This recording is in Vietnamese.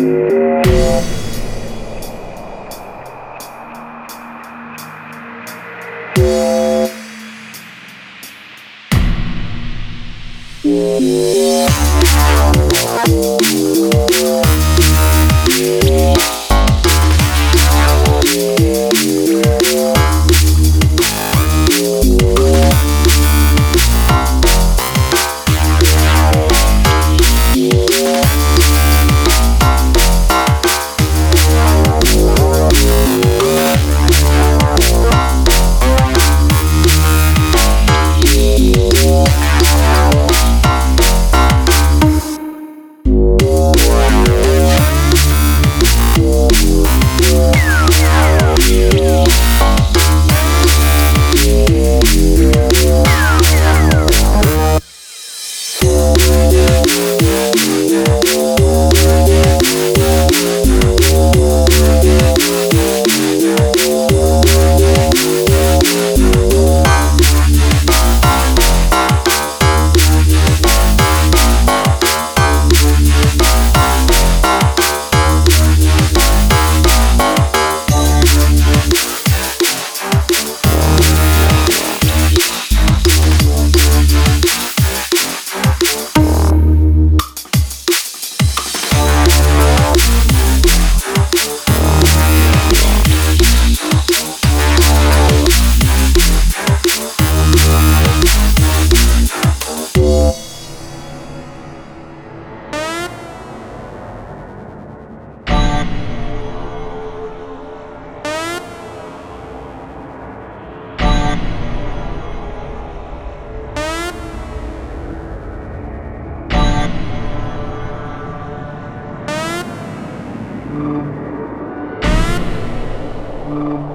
Yeah. Um...